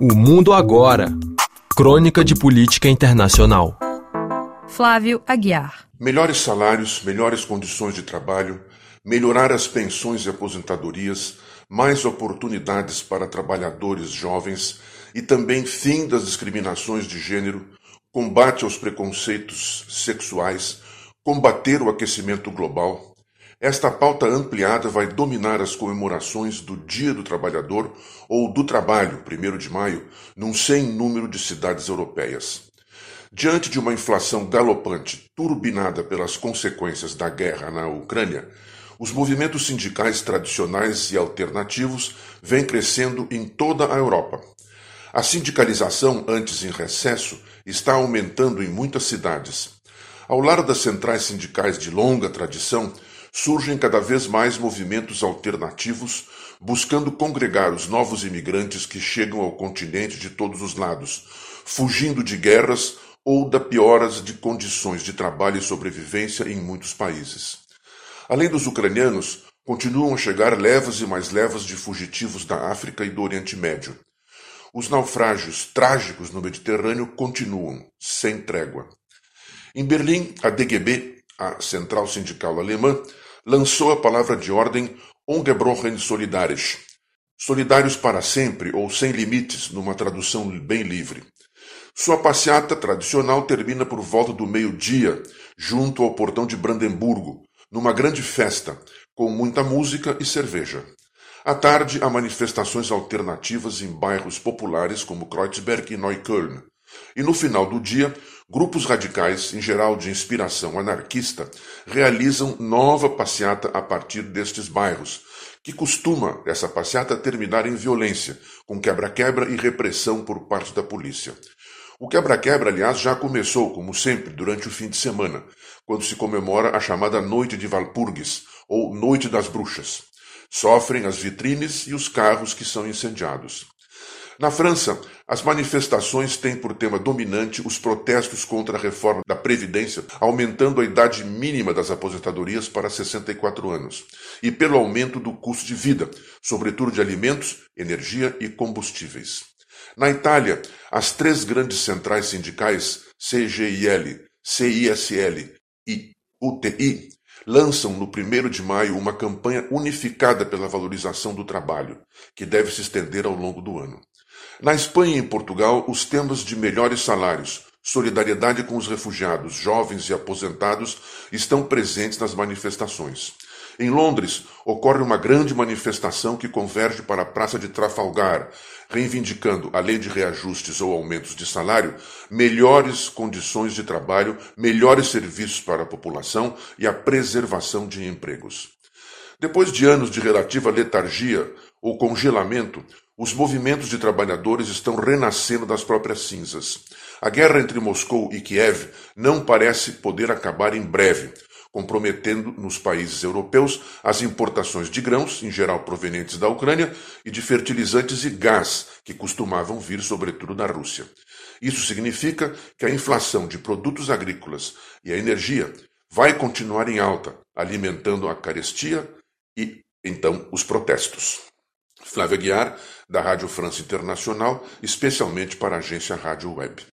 O Mundo Agora Crônica de Política Internacional. Flávio Aguiar. Melhores salários, melhores condições de trabalho, melhorar as pensões e aposentadorias, mais oportunidades para trabalhadores jovens e também fim das discriminações de gênero, combate aos preconceitos sexuais, combater o aquecimento global, esta pauta ampliada vai dominar as comemorações do Dia do Trabalhador ou do Trabalho, 1 de maio, num sem número de cidades europeias. Diante de uma inflação galopante turbinada pelas consequências da guerra na Ucrânia, os movimentos sindicais tradicionais e alternativos vêm crescendo em toda a Europa. A sindicalização, antes em recesso, está aumentando em muitas cidades. Ao lado das centrais sindicais de longa tradição, surgem cada vez mais movimentos alternativos buscando congregar os novos imigrantes que chegam ao continente de todos os lados, fugindo de guerras ou da pioras de condições de trabalho e sobrevivência em muitos países. Além dos ucranianos, continuam a chegar levas e mais levas de fugitivos da África e do Oriente Médio. Os naufrágios trágicos no Mediterrâneo continuam, sem trégua. Em Berlim, a DGB, a Central Sindical Alemã, lançou a palavra de ordem Ungebrochen Solidaris, solidários para sempre ou sem limites, numa tradução bem livre. Sua passeata tradicional termina por volta do meio-dia, junto ao portão de Brandemburgo, numa grande festa, com muita música e cerveja. À tarde, há manifestações alternativas em bairros populares como Kreuzberg e Neukölln. E no final do dia, grupos radicais, em geral de inspiração anarquista, realizam nova passeata a partir destes bairros, que costuma essa passeata terminar em violência, com quebra-quebra e repressão por parte da polícia. O quebra-quebra, aliás, já começou, como sempre, durante o fim de semana, quando se comemora a chamada Noite de Valpurgis, ou Noite das Bruxas. Sofrem as vitrines e os carros que são incendiados. Na França, as manifestações têm por tema dominante os protestos contra a reforma da Previdência, aumentando a idade mínima das aposentadorias para 64 anos, e pelo aumento do custo de vida, sobretudo de alimentos, energia e combustíveis. Na Itália, as três grandes centrais sindicais, CGIL, CISL e UTI, lançam no 1 de maio uma campanha unificada pela valorização do trabalho, que deve se estender ao longo do ano. Na Espanha e em Portugal, os temas de melhores salários, solidariedade com os refugiados, jovens e aposentados estão presentes nas manifestações. Em Londres, ocorre uma grande manifestação que converge para a Praça de Trafalgar, reivindicando, além de reajustes ou aumentos de salário, melhores condições de trabalho, melhores serviços para a população e a preservação de empregos. Depois de anos de relativa letargia ou congelamento, os movimentos de trabalhadores estão renascendo das próprias cinzas. A guerra entre Moscou e Kiev não parece poder acabar em breve, comprometendo nos países europeus as importações de grãos, em geral provenientes da Ucrânia, e de fertilizantes e gás, que costumavam vir sobretudo da Rússia. Isso significa que a inflação de produtos agrícolas e a energia vai continuar em alta, alimentando a carestia e, então, os protestos. Flávia Guiar, da Rádio França Internacional, especialmente para a agência Rádio Web.